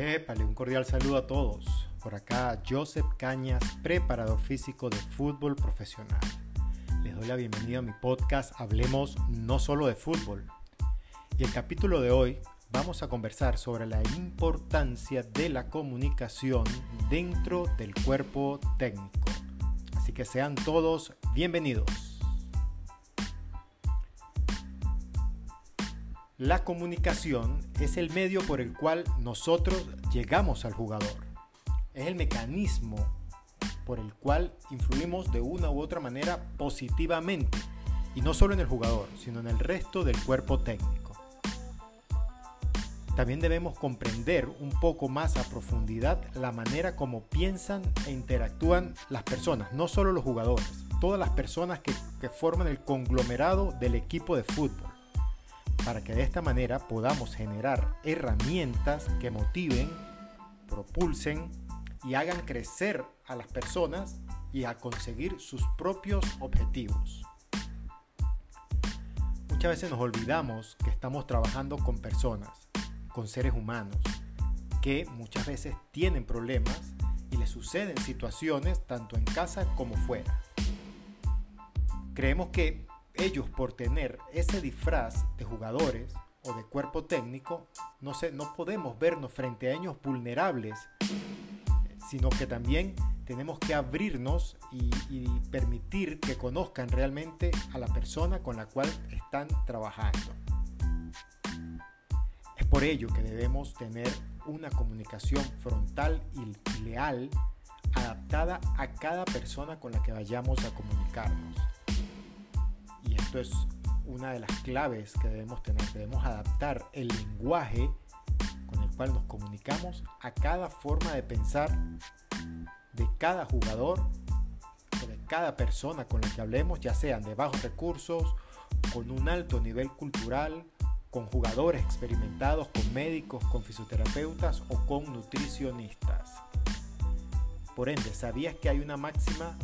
Épale, un cordial saludo a todos. Por acá Joseph Cañas, preparador físico de fútbol profesional. Les doy la bienvenida a mi podcast Hablemos no solo de fútbol. Y el capítulo de hoy vamos a conversar sobre la importancia de la comunicación dentro del cuerpo técnico. Así que sean todos bienvenidos. La comunicación es el medio por el cual nosotros llegamos al jugador. Es el mecanismo por el cual influimos de una u otra manera positivamente. Y no solo en el jugador, sino en el resto del cuerpo técnico. También debemos comprender un poco más a profundidad la manera como piensan e interactúan las personas, no solo los jugadores, todas las personas que, forman el conglomerado del equipo de fútbol para que de esta manera podamos generar herramientas que motiven, propulsen y hagan crecer a las personas y a conseguir sus propios objetivos. Muchas veces nos olvidamos que estamos trabajando con personas, con seres humanos, que muchas veces tienen problemas y les suceden situaciones tanto en casa como fuera. Creemos que ellos por tener ese disfraz de jugadores o de cuerpo técnico, no, sé, no podemos vernos frente a ellos vulnerables, sino que también tenemos que abrirnos y, y, permitir que conozcan realmente a la persona con la cual están trabajando. Es por ello que debemos tener una comunicación frontal y leal adaptada a cada persona con la que vayamos a comunicarnos esto es una de las claves que debemos tener. Debemos adaptar el lenguaje con el cual nos comunicamos a cada forma de pensar de cada jugador de cada persona con la que hablemos, ya sean de bajos recursos, con un alto nivel cultural, con jugadores experimentados, con médicos, con fisioterapeutas o con nutricionistas. Por ende, ¿sabías que hay una máxima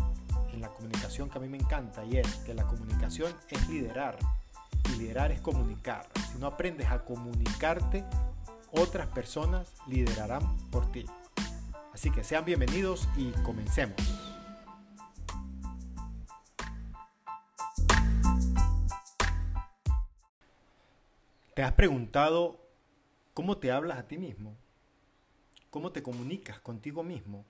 en la comunicación que a mí me encanta y es que la comunicación es liderar y liderar es comunicar. Si no aprendes a comunicarte, otras personas liderarán por ti. Así que sean bienvenidos y comencemos. ¿Te has preguntado cómo te hablas a ti mismo? ¿Cómo te comunicas contigo mismo?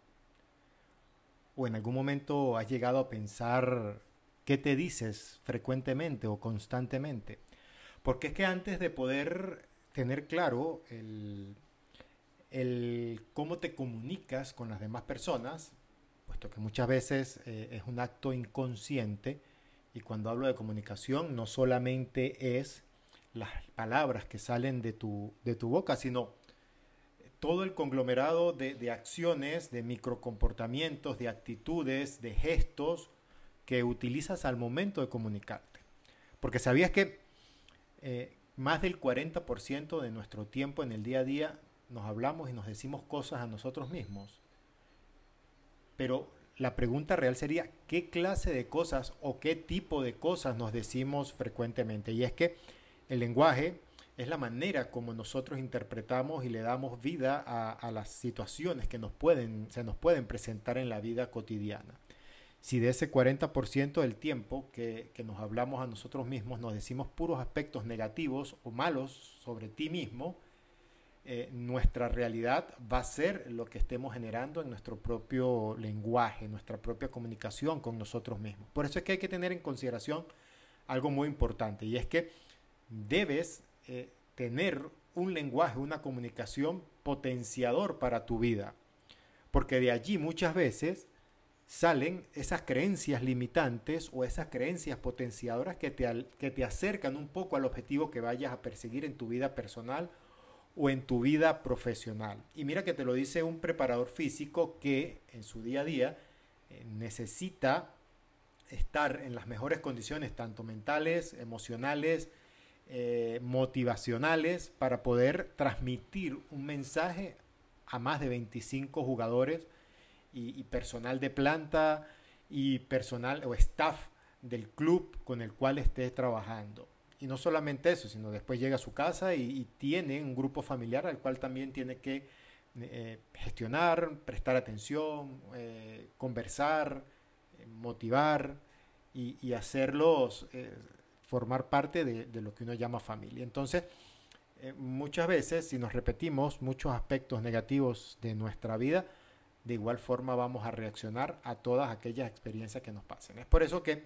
O en algún momento has llegado a pensar qué te dices frecuentemente o constantemente. Porque es que antes de poder tener claro el, cómo te comunicas con las demás personas, puesto que muchas veces eh, es un acto inconsciente, y cuando hablo de comunicación no solamente es las palabras que salen de tu, de tu boca, sino todo el conglomerado de, acciones, de microcomportamientos, de actitudes, de gestos que utilizas al momento de comunicarte. Porque sabías que eh, más del 40% de nuestro tiempo en el día a día nos hablamos y nos decimos cosas a nosotros mismos. Pero la pregunta real sería, ¿qué clase de cosas o qué tipo de cosas nos decimos frecuentemente? Y es que el lenguaje es la manera como nosotros interpretamos y le damos vida a, las situaciones que nos pueden, se nos pueden presentar en la vida cotidiana. Si de ese 40% del tiempo que, nos hablamos a nosotros mismos nos decimos puros aspectos negativos o malos sobre ti mismo, eh, nuestra realidad va a ser lo que estemos generando en nuestro propio lenguaje, nuestra propia comunicación con nosotros mismos. Por eso es que hay que tener en consideración algo muy importante y es que debes eh, tener un lenguaje, una comunicación potenciador para tu vida. Porque de allí muchas veces salen esas creencias limitantes o esas creencias potenciadoras que te, que te acercan un poco al objetivo que vayas a perseguir en tu vida personal o en tu vida profesional. Y mira que te lo dice un preparador físico que en su día a día eh, necesita estar en las mejores condiciones, tanto mentales, emocionales, eh, motivacionales para poder transmitir un mensaje a más de 25 jugadores y, personal de planta y personal o staff del club con el cual esté trabajando. Y no solamente eso, sino después llega a su casa y, tiene un grupo familiar al cual también tiene que eh, gestionar, prestar atención, eh, conversar, motivar y, hacerlos formar parte de, de, lo que uno llama familia. Entonces, muchas veces, si nos repetimos muchos aspectos negativos de nuestra vida, de igual forma vamos a reaccionar a todas aquellas experiencias que nos pasen. Es por eso que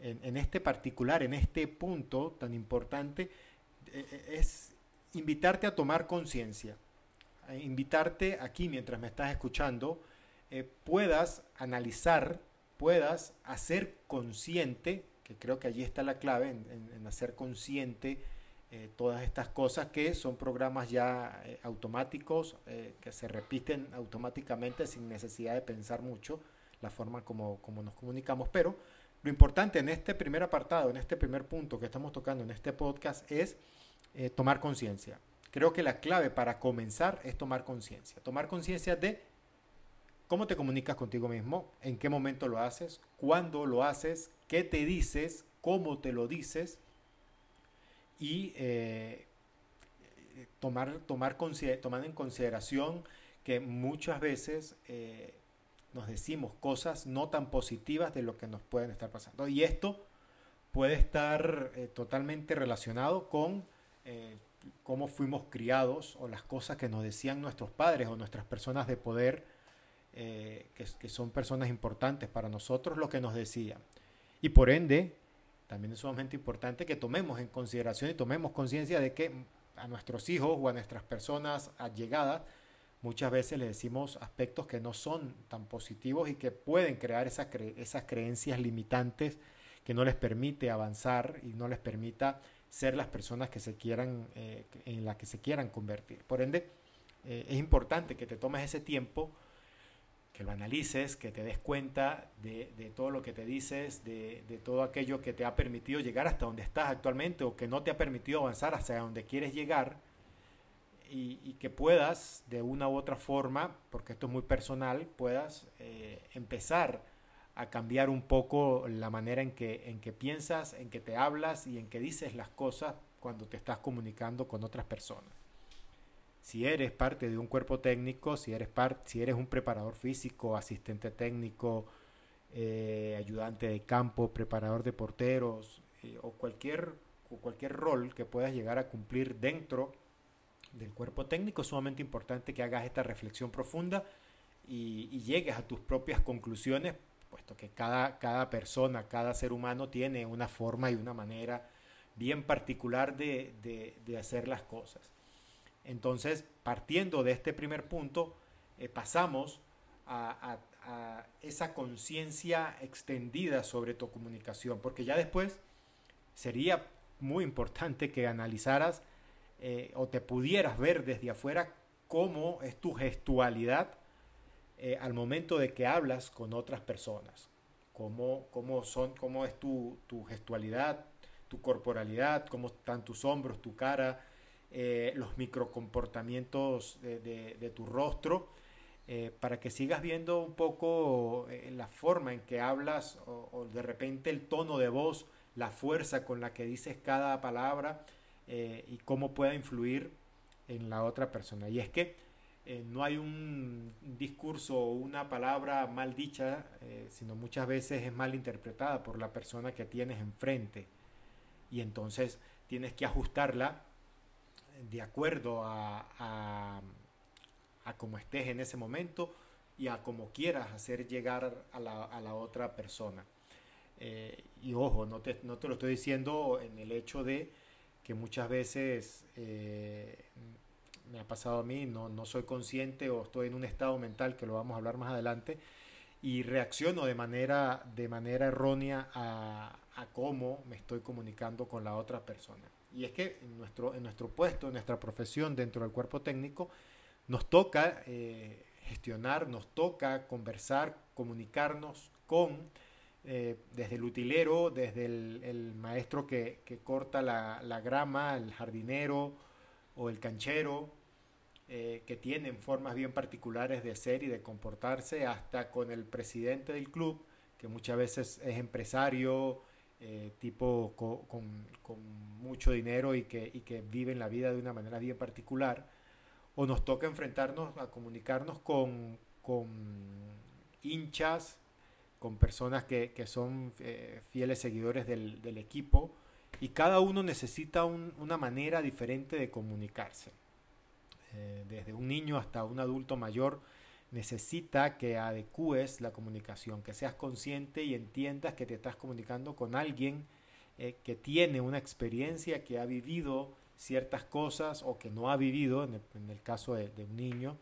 en, este particular, en este punto tan importante, eh, eh, es invitarte a tomar conciencia, invitarte aquí mientras me estás escuchando, eh, puedas analizar, puedas hacer consciente, que creo que allí está la clave en, hacer consciente todas estas cosas que son programas ya automáticos, que se repiten automáticamente sin necesidad de pensar mucho la forma como, como nos comunicamos, pero lo importante en este primer apartado, en este primer punto que estamos tocando en este podcast es eh, tomar conciencia. Creo que la clave para comenzar es tomar conciencia. Tomar conciencia de cómo te comunicas contigo mismo, en qué momento lo haces, cuándo lo haces, qué te dices, cómo te lo dices y eh, tomar, tomar, tomar en consideración que muchas veces eh, nos decimos cosas no tan positivas de lo que nos pueden estar pasando. Y esto puede estar eh, totalmente relacionado con cómo fuimos criados o las cosas que nos decían nuestros padres o nuestras personas de poder, eh, que, son personas importantes para nosotros, lo que nos decían. Y por ende, también es sumamente importante que tomemos en consideración y tomemos conciencia de que a nuestros hijos o a nuestras personas allegadas, muchas veces le decimos aspectos que no son tan positivos y que pueden crear esas, esas creencias limitantes que no les permite avanzar y no les permita ser las personas que se quieran, eh, en las que se quieran convertir. Por ende, eh, es importante que te tomes ese tiempo, que lo analices, que te des cuenta de, todo lo que te dices, de, de, todo aquello que te ha permitido llegar hasta donde estás actualmente o que no te ha permitido avanzar hacia donde quieres llegar y, que puedas de una u otra forma, porque esto es muy personal, puedas eh, empezar a cambiar un poco la manera en que, en que piensas, en que te hablas y en que dices las cosas cuando te estás comunicando con otras personas. Si eres parte de un cuerpo técnico, si eres, si eres un preparador físico, asistente técnico, eh, ayudante de campo, preparador de porteros eh, o, cualquier, cualquier rol que puedas llegar a cumplir dentro del cuerpo técnico, es sumamente importante que hagas esta reflexión profunda y, llegues a tus propias conclusiones, puesto que cada, cada persona, cada ser humano tiene una forma y una manera bien particular de, hacer las cosas. Entonces, partiendo de este primer punto, eh, pasamos a, esa conciencia extendida sobre tu comunicación, porque ya después sería muy importante que analizaras eh, o te pudieras ver desde afuera cómo es tu gestualidad eh, al momento de que hablas con otras personas. Cómo, cómo, son, cómo es tu, gestualidad, tu corporalidad, cómo están tus hombros, tu cara, eh, los microcomportamientos de, de, tu rostro, para que sigas viendo un poco la forma en que hablas o, de repente el tono de voz, la fuerza con la que dices cada palabra eh, y cómo pueda influir en la otra persona. Y es que eh, no hay un discurso o una palabra mal dicha, eh, sino muchas veces es mal interpretada por la persona que tienes enfrente. Y entonces tienes que ajustarla de acuerdo a, a, cómo estés en ese momento y a cómo quieras hacer llegar a la, a la otra persona. y ojo, no te, no te lo estoy diciendo en el hecho de que muchas veces eh, me ha pasado a mí, no, no soy consciente o estoy en un estado mental, que lo vamos a hablar más adelante, y reacciono de manera, de manera errónea a, a cómo me estoy comunicando con la otra persona. Y es que en nuestro, en nuestro puesto, en nuestra profesión dentro del cuerpo técnico, nos toca eh, gestionar, nos toca conversar, comunicarnos con eh, desde el utilero, desde el, maestro que, corta la, grama, el jardinero o el canchero, eh, que tienen formas bien particulares de ser y de comportarse, hasta con el presidente del club, que muchas veces es empresario, eh, tipo con, mucho dinero y que, viven la vida de una manera bien particular, o nos toca enfrentarnos a comunicarnos con, con hinchas, con personas que, son eh, fieles seguidores del, equipo, y cada uno necesita una manera diferente de comunicarse. Eh, desde un niño hasta un adulto mayor necesita que adecues la comunicación, que seas consciente y entiendas que te estás comunicando con alguien eh, que tiene una experiencia, que ha vivido ciertas cosas o que no ha vivido, en el, caso de, un niño,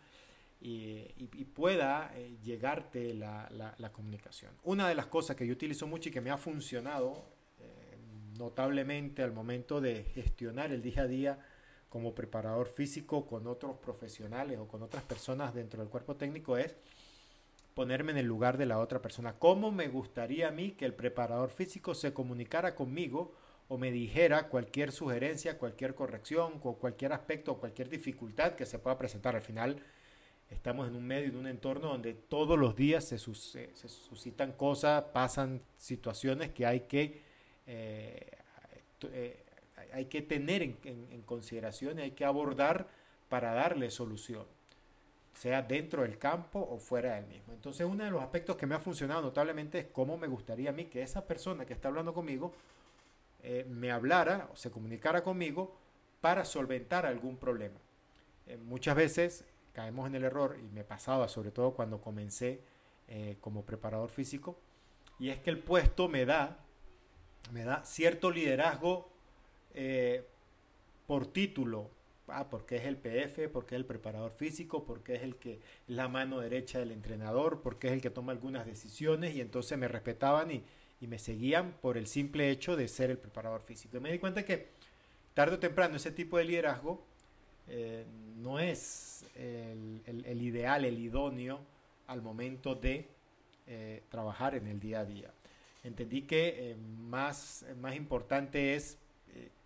y, pueda eh, llegarte la, comunicación. Una de las cosas que yo utilizo mucho y que me ha funcionado eh, notablemente al momento de gestionar el día a día como preparador físico con otros profesionales o con otras personas dentro del cuerpo técnico es ponerme en el lugar de la otra persona. ¿Cómo me gustaría a mí que el preparador físico se comunicara conmigo o me dijera cualquier sugerencia, cualquier corrección o cualquier aspecto o cualquier dificultad que se pueda presentar? Al final estamos en un medio, en un entorno donde todos los días se, suscitan cosas, pasan situaciones que hay que... Eh, eh, hay que tener en, consideración y hay que abordar para darle solución, sea dentro del campo o fuera del mismo. Entonces, uno de los aspectos que me ha funcionado notablemente es cómo me gustaría a mí que esa persona que está hablando conmigo eh, me hablara o se comunicara conmigo para solventar algún problema. Eh, muchas veces caemos en el error, y me pasaba sobre todo cuando comencé eh, como preparador físico, y es que el puesto me da, me da cierto liderazgo eh, por título, ah, porque es el PF, porque es el preparador físico, porque es el que la mano derecha del entrenador, porque es el que toma algunas decisiones y entonces me respetaban y, me seguían por el simple hecho de ser el preparador físico. Y me di cuenta que tarde o temprano ese tipo de liderazgo eh, no es el, ideal, el idóneo al momento de eh, trabajar en el día a día. Entendí que más, más importante es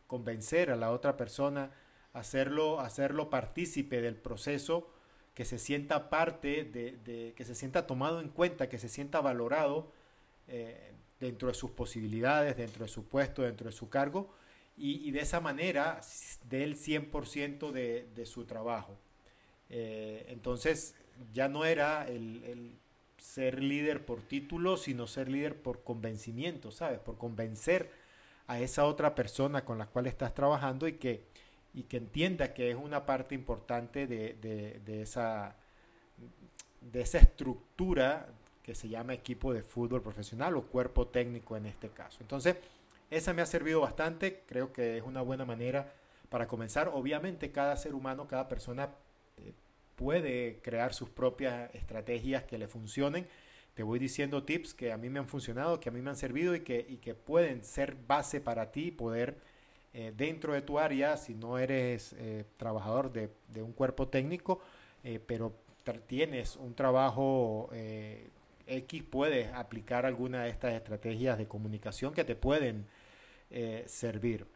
convencer a la otra persona, hacerlo, hacerlo partícipe del proceso, que se sienta parte, de, que se sienta tomado en cuenta, que se sienta valorado eh, dentro de sus posibilidades, dentro de su puesto, dentro de su cargo, y, de esa manera del 100% de, de su trabajo. Eh, entonces ya no era el, el, ser líder por título, sino ser líder por convencimiento, ¿sabes? Por convencer a esa otra persona con la cual estás trabajando y que, y que entienda que es una parte importante de, esa, de esa estructura que se llama equipo de fútbol profesional o cuerpo técnico en este caso. Entonces, esa me ha servido bastante, creo que es una buena manera para comenzar. Obviamente cada ser humano, cada persona eh, puede crear sus propias estrategias que le funcionen te voy diciendo tips que a mí me han funcionado, que a mí me han servido y que, pueden ser base para ti, poder eh, dentro de tu área, si no eres eh, trabajador de, de, un cuerpo técnico, eh, pero tienes un trabajo X, puedes aplicar alguna de estas estrategias de comunicación que te pueden servir.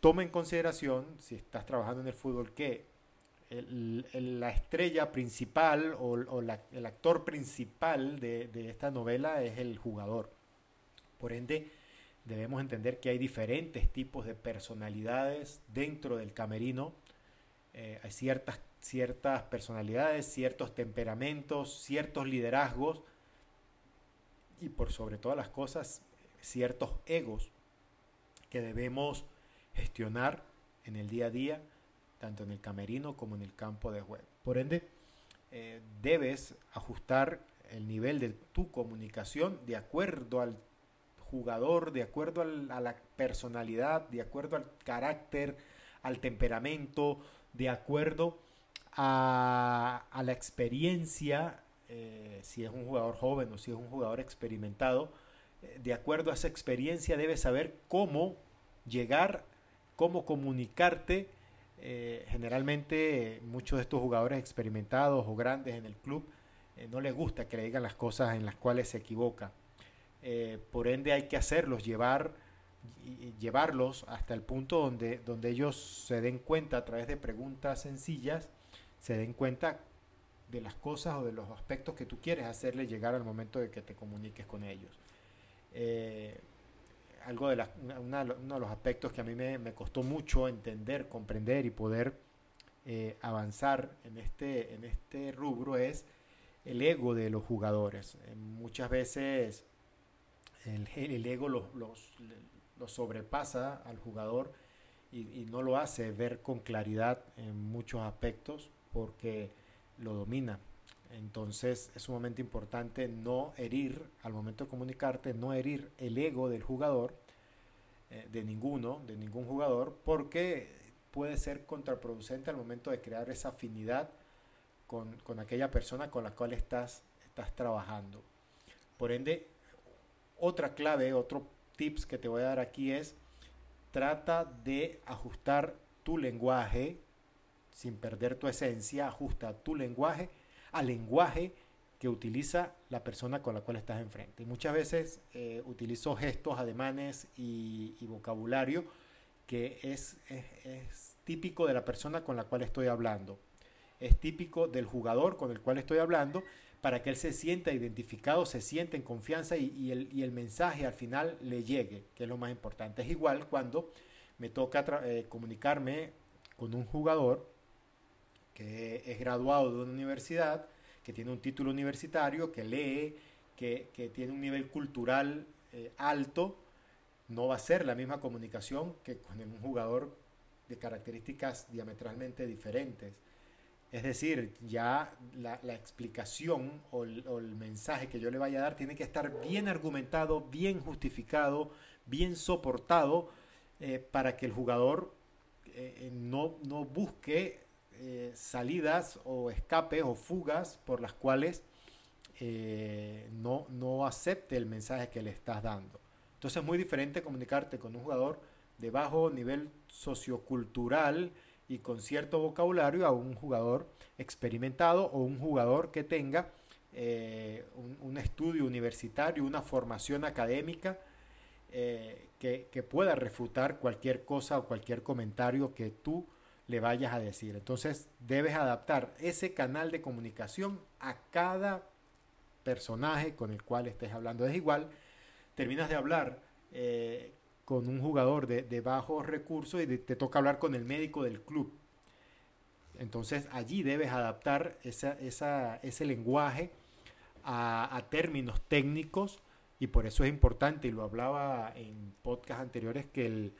Toma en consideración, si estás trabajando en el fútbol, que la estrella principal o, el actor principal de, esta novela es el jugador. Por ende, debemos entender que hay diferentes tipos de personalidades dentro del camerino. Eh, hay ciertas, ciertas personalidades, ciertos temperamentos, ciertos liderazgos y por sobre todas las cosas, ciertos egos que debemos gestionar en el día a día tanto en el camerino como en el campo de juego. Por ende, eh, debes ajustar el nivel de tu comunicación de acuerdo al jugador, de acuerdo a la personalidad, de acuerdo al carácter, al temperamento, de acuerdo a, la experiencia, eh, si es un jugador joven o si es un jugador experimentado, eh, de acuerdo a esa experiencia debes saber cómo llegar, cómo comunicarte eh, generalmente muchos de estos jugadores experimentados o grandes en el club eh, no les gusta que le digan las cosas en las cuales se equivoca. Eh, por ende hay que hacerlos, llevar, llevarlos hasta el punto donde, donde ellos se den cuenta a través de preguntas sencillas, se den cuenta de las cosas o de los aspectos que tú quieres hacerle llegar al momento de que te comuniques con ellos algo de uno de los aspectos que a mí me, costó mucho entender, comprender y poder eh, avanzar en este, en este rubro es el ego de los jugadores. Eh, muchas veces el, ego los, los, sobrepasa al jugador y, y, no lo hace ver con claridad en muchos aspectos porque lo domina. Entonces es sumamente importante no herir, al momento de comunicarte, no herir el ego del jugador, eh, de ninguno, de ningún jugador, porque puede ser contraproducente al momento de crear esa afinidad con, con aquella persona con la cual estás, estás trabajando. Por ende, otra clave, otro tips que te voy a dar aquí es, trata de ajustar tu lenguaje sin perder tu esencia, ajusta tu lenguaje al lenguaje que utiliza la persona con la cual estás enfrente. Y muchas veces eh, utilizo gestos, ademanes y, vocabulario que es, típico de la persona con la cual estoy hablando. Es típico del jugador con el cual estoy hablando para que él se sienta identificado, se sienta en confianza y, el, y el, mensaje al final le llegue, que es lo más importante. Es igual cuando me toca eh, comunicarme con un jugador que es graduado de una universidad, que tiene un título universitario, que lee, que, tiene un nivel cultural eh, alto, no va a ser la misma comunicación que con un jugador de características diametralmente diferentes. Es decir, ya la, explicación o el, mensaje que yo le vaya a dar tiene que estar bien argumentado, bien justificado, bien soportado, eh, para que el jugador eh, no, no busque eh, salidas o escapes o fugas por las cuales eh, no, no acepte el mensaje que le estás dando. Entonces es muy diferente comunicarte con un jugador de bajo nivel sociocultural y con cierto vocabulario a un jugador experimentado o un jugador que tenga eh, un, estudio universitario, una formación académica que, que, pueda refutar cualquier cosa o cualquier comentario que tú le vayas a decir. Entonces debes adaptar ese canal de comunicación a cada personaje con el cual estés hablando. Es igual, terminas de hablar eh, con un jugador de, bajos recursos y te toca hablar con el médico del club. Entonces allí debes adaptar ese lenguaje a, a, términos técnicos y por eso es importante, y lo hablaba en podcast anteriores, que el,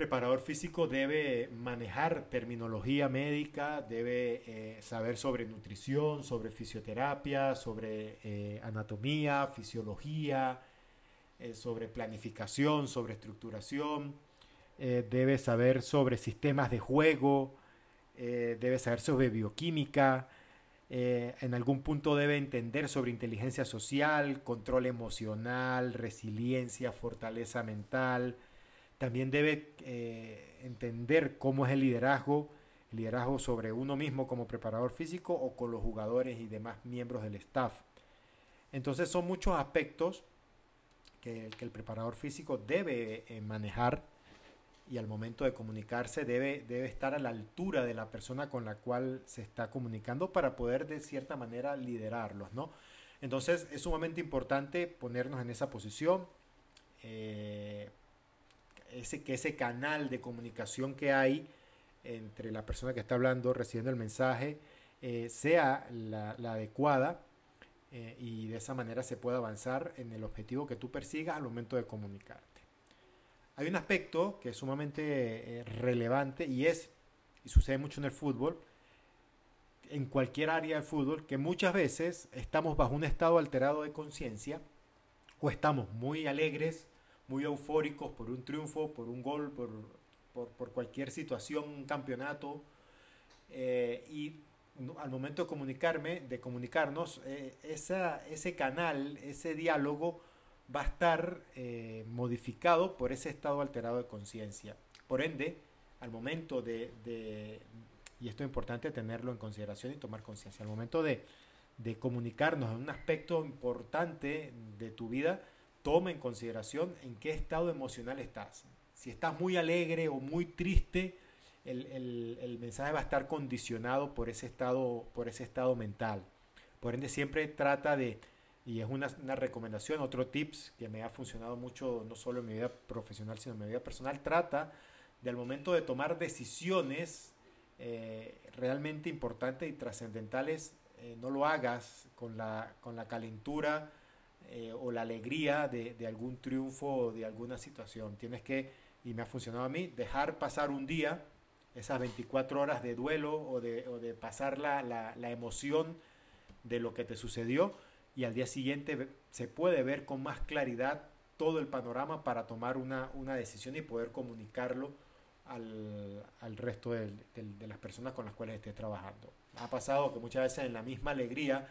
preparador físico debe manejar terminología médica, debe eh, saber sobre nutrición, sobre fisioterapia, sobre eh, anatomía, fisiología, eh, sobre planificación, sobre estructuración, debe saber sobre sistemas de juego, debe saber sobre bioquímica, en algún punto debe entender sobre inteligencia social, control emocional, resiliencia, fortaleza mental, también debe eh, entender cómo es el liderazgo, el liderazgo sobre uno mismo como preparador físico o con los jugadores y demás miembros del staff. Entonces son muchos aspectos que, el preparador físico debe eh, manejar y al momento de comunicarse debe, debe estar a la altura de la persona con la cual se está comunicando para poder de cierta manera liderarlos, ¿no? Entonces es sumamente importante ponernos en esa posición, eh, ese, que ese canal de comunicación que hay entre la persona que está hablando, recibiendo el mensaje, eh, sea la, adecuada eh, y de esa manera se pueda avanzar en el objetivo que tú persigas al momento de comunicarte. Hay un aspecto que es sumamente eh, relevante y es, y sucede mucho en el fútbol, en cualquier área del fútbol, que muchas veces estamos bajo un estado alterado de conciencia o estamos muy alegres, muy eufóricos por un triunfo, por un gol, por, por, cualquier situación, un campeonato. Eh, y al momento de comunicarme, de comunicarnos, eh, esa, ese canal, ese diálogo va a estar eh, modificado por ese estado alterado de conciencia. Por ende, al momento de, de, y esto es importante tenerlo en consideración y tomar conciencia, al momento de, de comunicarnos en un aspecto importante de tu vida, toma en consideración en qué estado emocional estás. Si estás muy alegre o muy triste, el, mensaje va a estar condicionado por ese, estado, por ese estado mental. Por ende, siempre trata de, y es una, recomendación, otro tips que me ha funcionado mucho, no solo en mi vida profesional, sino en mi vida personal, trata de al momento de tomar decisiones realmente importantes y trascendentales no lo hagas con la, con la calentura o la alegría de, de, algún triunfo o de alguna situación. Tienes que, y me ha funcionado a mí, dejar pasar un día, esas 24 horas de duelo o de, o de pasar la, la, emoción de lo que te sucedió y al día siguiente se puede ver con más claridad todo el panorama para tomar una, una decisión y poder comunicarlo al, al resto de, de, las personas con las cuales estés trabajando. Ha pasado que muchas veces en la misma alegría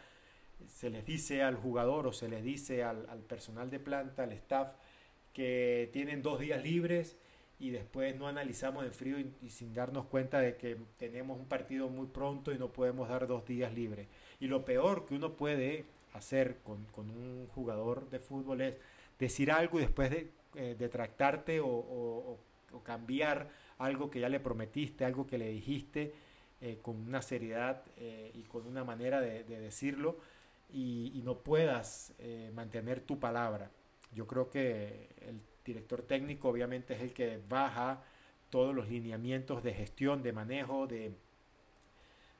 se les dice al jugador o se les dice al, al personal de planta, al staff, que tienen dos días libres y después no analizamos en frío y, sin darnos cuenta de que tenemos un partido muy pronto y no podemos dar dos días libres. Y lo peor que uno puede hacer con, con un jugador de fútbol es decir algo y después de, eh, detractarte o, cambiar algo que ya le prometiste, algo que le dijiste eh, con una seriedad eh, y con una manera de decirlo y, y, no puedas eh, mantener tu palabra. Yo creo que el director técnico obviamente es el que baja todos los lineamientos de gestión, de manejo, de,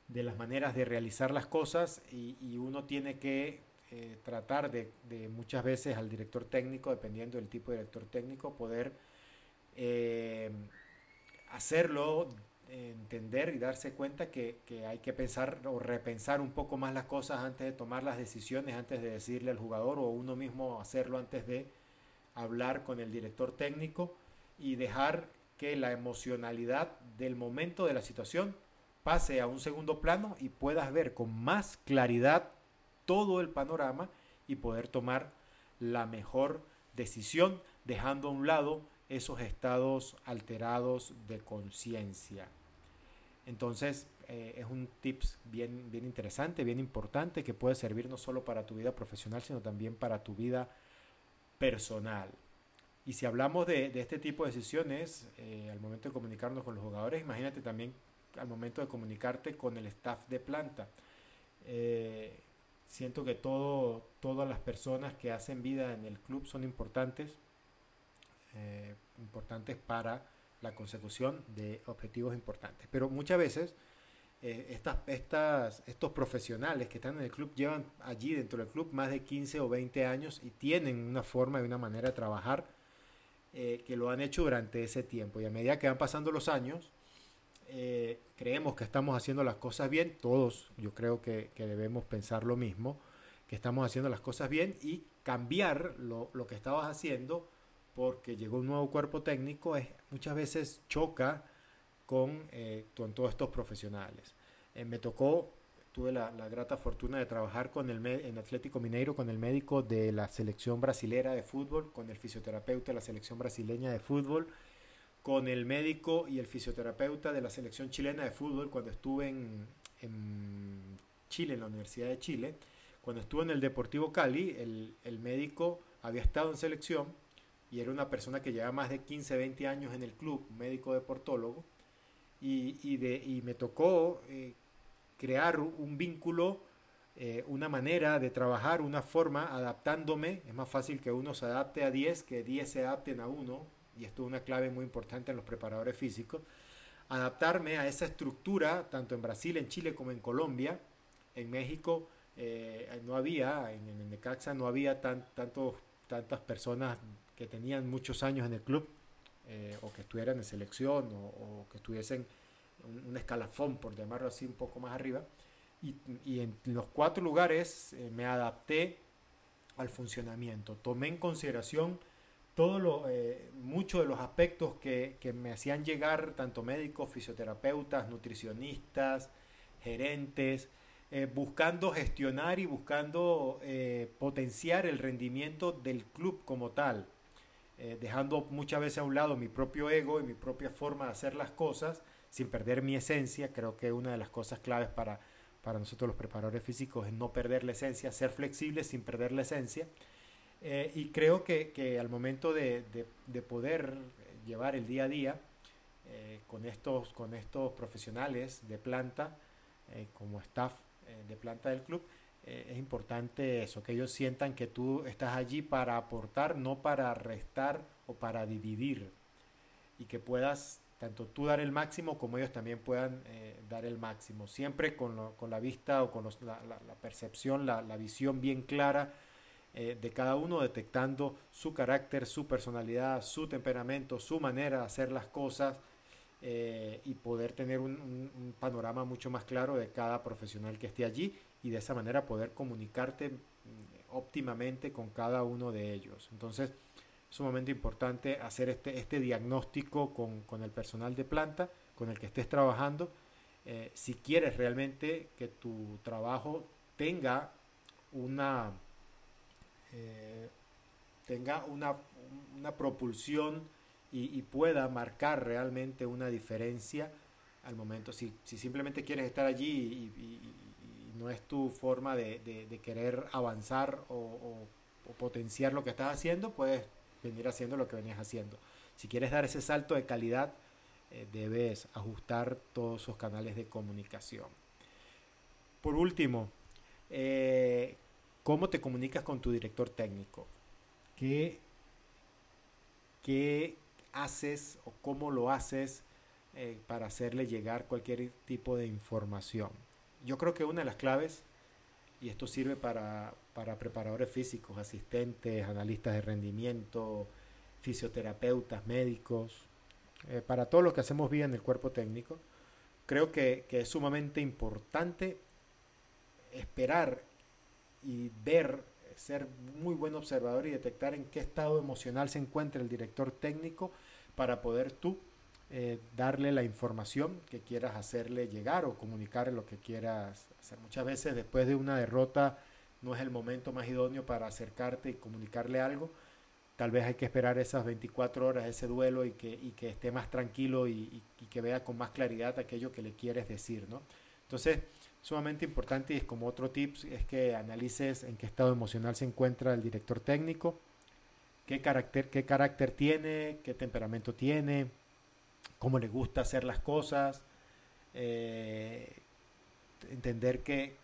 de las maneras de realizar las cosas y, uno tiene que eh, tratar de, de, muchas veces al director técnico, dependiendo del tipo de director técnico, poder eh, hacerlo, entender y darse cuenta que, que, hay que pensar o repensar un poco más las cosas antes de tomar las decisiones, antes de decirle al jugador o uno mismo hacerlo antes de hablar con el director técnico y dejar que la emocionalidad del momento de la situación pase a un segundo plano y puedas ver con más claridad todo el panorama y poder tomar la mejor decisión dejando a un lado esos estados alterados de conciencia. Entonces eh, es un tips bien, bien interesante, bien importante que puede servir no solo para tu vida profesional, sino también para tu vida personal. Y si hablamos de, este tipo de decisiones, eh, al momento de comunicarnos con los jugadores, imagínate también al momento de comunicarte con el staff de planta. Eh, siento que todo, todas las personas que hacen vida en el club son importantes, importantes para la consecución de objetivos importantes. Pero muchas veces eh, estas, estos profesionales que están en el club llevan allí dentro del club más de 15 o 20 años y tienen una forma y una manera de trabajar eh, que lo han hecho durante ese tiempo. Y a medida que van pasando los años, eh, creemos que estamos haciendo las cosas bien, todos yo creo que, que, debemos pensar lo mismo, que estamos haciendo las cosas bien y cambiar lo, lo que estabas haciendo porque llegó un nuevo cuerpo técnico es, muchas veces choca con, eh, con todos estos profesionales. Eh, me tocó, tuve la, la, grata fortuna de trabajar con el en Atlético Mineiro con el médico de la selección brasilera de fútbol, con el fisioterapeuta de la selección brasileña de fútbol, con el médico y el fisioterapeuta de la selección chilena de fútbol cuando estuve en, en Chile, en la Universidad de Chile. Cuando estuve en el Deportivo Cali, el, el, médico había estado en selección y era una persona que lleva más de 15, 20 años en el club, médico deportólogo, y, y, de, y me tocó eh, crear un vínculo, eh, una manera de trabajar, una forma, adaptándome. Es más fácil que uno se adapte a 10 que 10 se adapten a uno y esto es una clave muy importante en los preparadores físicos, adaptarme a esa estructura, tanto en Brasil, en Chile como en Colombia. En México eh, no había, en, en Necaxa no había tan, tanto, tantas personas que tenían muchos años en el club eh, o que estuvieran en selección o, que estuviesen un, un, escalafón, por llamarlo así, un poco más arriba. Y, y en los cuatro lugares eh, me adapté al funcionamiento. Tomé en consideración todo lo, eh, muchos de los aspectos que, que, me hacían llegar tanto médicos, fisioterapeutas, nutricionistas, gerentes, buscando gestionar y buscando potenciar el rendimiento del club como tal, eh, dejando muchas veces a un lado mi propio ego y mi propia forma de hacer las cosas sin perder mi esencia. Creo que una de las cosas claves para, para nosotros los preparadores físicos es no perder la esencia, ser flexibles sin perder la esencia. Eh, y creo que, que, al momento de, de, de, poder llevar el día a día eh, con, estos, con estos profesionales de planta, como staff de planta del club, es importante eso, que ellos sientan que tú estás allí para aportar, no para restar o para dividir, y que puedas tanto tú dar el máximo como ellos también puedan eh, dar el máximo. Siempre con, la vista o con la, percepción, la, visión bien clara eh, de cada uno, detectando su carácter, su personalidad, su temperamento, su manera de hacer las cosas eh, y poder tener un, panorama mucho más claro de cada profesional que esté allí y de esa manera poder comunicarte mm, óptimamente con cada uno de ellos. Entonces, sumamente importante hacer este, este diagnóstico con, el personal de planta con el que estés trabajando, eh, si quieres realmente que tu trabajo tenga una, eh, tenga una, propulsión y, pueda marcar realmente una diferencia al momento. Si, simplemente quieres estar allí y, no es tu forma de, querer avanzar o, potenciar lo que estás haciendo, pues venir haciendo lo que venías haciendo. Si quieres dar ese salto de calidad, eh, debes ajustar todos esos canales de comunicación. Por último, eh, ¿cómo te comunicas con tu director técnico? ¿Qué, qué haces o cómo lo haces eh, para hacerle llegar cualquier tipo de información? Yo creo que una de las claves, y esto sirve para, para preparadores físicos, asistentes, analistas de rendimiento, fisioterapeutas, médicos, eh, para todo lo que hacemos bien en el cuerpo técnico, creo que, es sumamente importante esperar y ver, ser muy buen observador y detectar en qué estado emocional se encuentra el director técnico para poder tú eh, darle la información que quieras hacerle llegar o comunicarle lo que quieras hacer. Muchas veces después de una derrota no es el momento más idóneo para acercarte y comunicarle algo. Tal vez hay que esperar esas 24 horas, ese duelo y que, esté más tranquilo y, que vea con más claridad aquello que le quieres decir, ¿no? Entonces, sumamente importante y es como otro tips es que analices en qué estado emocional se encuentra el director técnico, qué carácter, qué carácter tiene, qué temperamento tiene, cómo le gusta hacer las cosas, eh, entender que,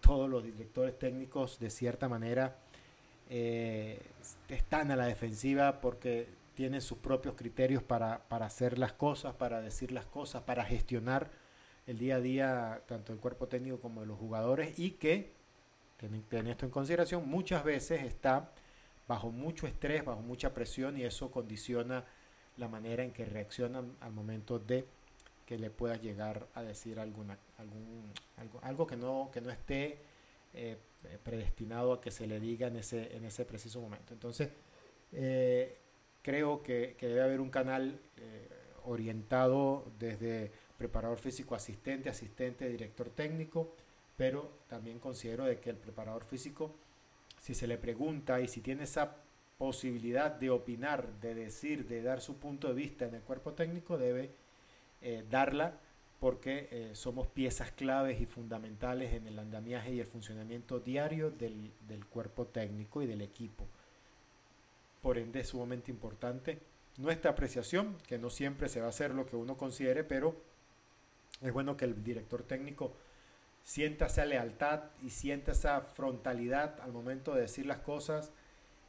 todos los directores técnicos de cierta manera eh, están a la defensiva porque tienen sus propios criterios para, hacer las cosas, para decir las cosas, para gestionar el día a día tanto el cuerpo técnico como de los jugadores y que, ten esto en consideración, muchas veces está bajo mucho estrés, bajo mucha presión y eso condiciona la manera en que reaccionan al momento de que le puedas llegar a decir alguna, algún, algo, algo que, no, que no esté eh, predestinado a que se le diga en ese, en ese preciso momento. Entonces, eh, creo que, debe haber un canal eh, orientado desde preparador físico asistente, asistente, director técnico, pero también considero de que el preparador físico, si se le pregunta y si tiene esa posibilidad de opinar, de decir, de dar su punto de vista en el cuerpo técnico, debe eh, darla porque eh, somos piezas claves y fundamentales en el andamiaje y el funcionamiento diario del, cuerpo técnico y del equipo. Por ende es sumamente importante nuestra apreciación, que no siempre se va a hacer lo que uno considere, pero es bueno que el director técnico sienta esa lealtad y sienta esa frontalidad al momento de decir las cosas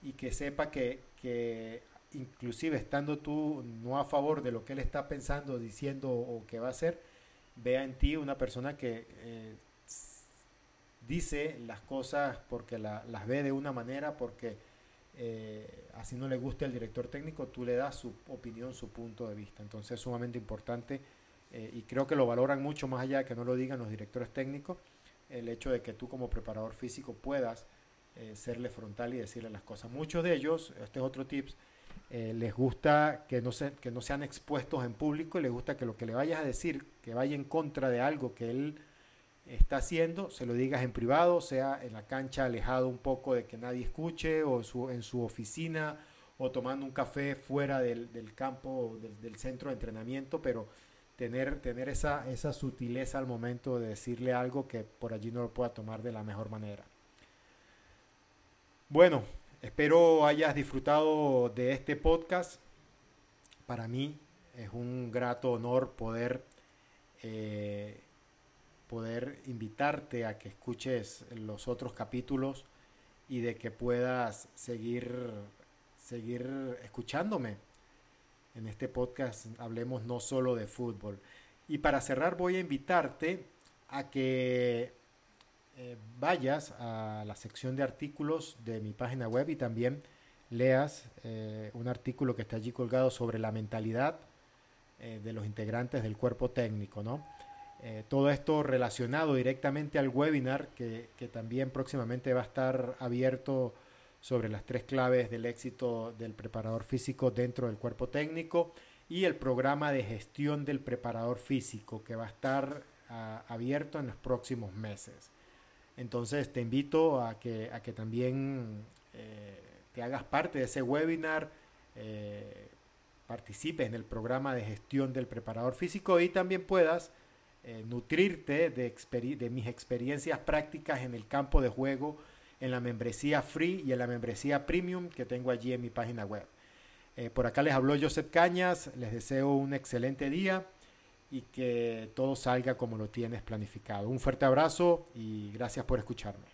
y que sepa que, que inclusive estando tú no a favor de lo que él está pensando, diciendo o que va a hacer, vea en ti una persona que eh, dice las cosas porque las ve de una manera, porque eh, así no le gusta el director técnico, tú le das su opinión, su punto de vista. Entonces es sumamente importante eh, y creo que lo valoran mucho más allá de que no lo digan los directores técnicos, el hecho de que tú como preparador físico puedas serle frontal y decirle las cosas. Muchos de ellos, este es otro tips, eh, les gusta que no, se, que no sean expuestos en público y les gusta que lo que le vayas a decir, que vaya en contra de algo que él está haciendo, se lo digas en privado, sea en la cancha alejado un poco de que nadie escuche o su, en su oficina o tomando un café fuera del, campo, del, del, centro de entrenamiento, pero tener, tener esa, esa sutileza al momento de decirle algo que por allí no lo pueda tomar de la mejor manera. Bueno, Espero hayas disfrutado de este podcast. Para mí es un grato honor poder, eh, poder invitarte a que escuches los otros capítulos y de que puedas seguir, seguir escuchándome. en este podcast hablemos no solo de fútbol. Y para cerrar voy a invitarte a que eh, vayas a la sección de artículos de mi página web y también leas eh, un artículo que está allí colgado sobre la mentalidad eh, de los integrantes del cuerpo técnico, ¿no? todo esto relacionado directamente al webinar que, que, también próximamente va a estar abierto sobre las tres claves del éxito del preparador físico dentro del cuerpo técnico y el programa de gestión del preparador físico que va a estar ah, abierto en los próximos meses. Entonces te invito a que, a que también eh, te hagas parte de ese webinar, eh, participes en el programa de gestión del preparador físico y también puedas eh, nutrirte de, de mis experiencias prácticas en el campo de juego, en la membresía free y en la membresía premium que tengo allí en mi página web. por acá les habló Joseph Cañas, les deseo un excelente día y que todo salga como lo tienes planificado. Un fuerte abrazo y gracias por escucharme.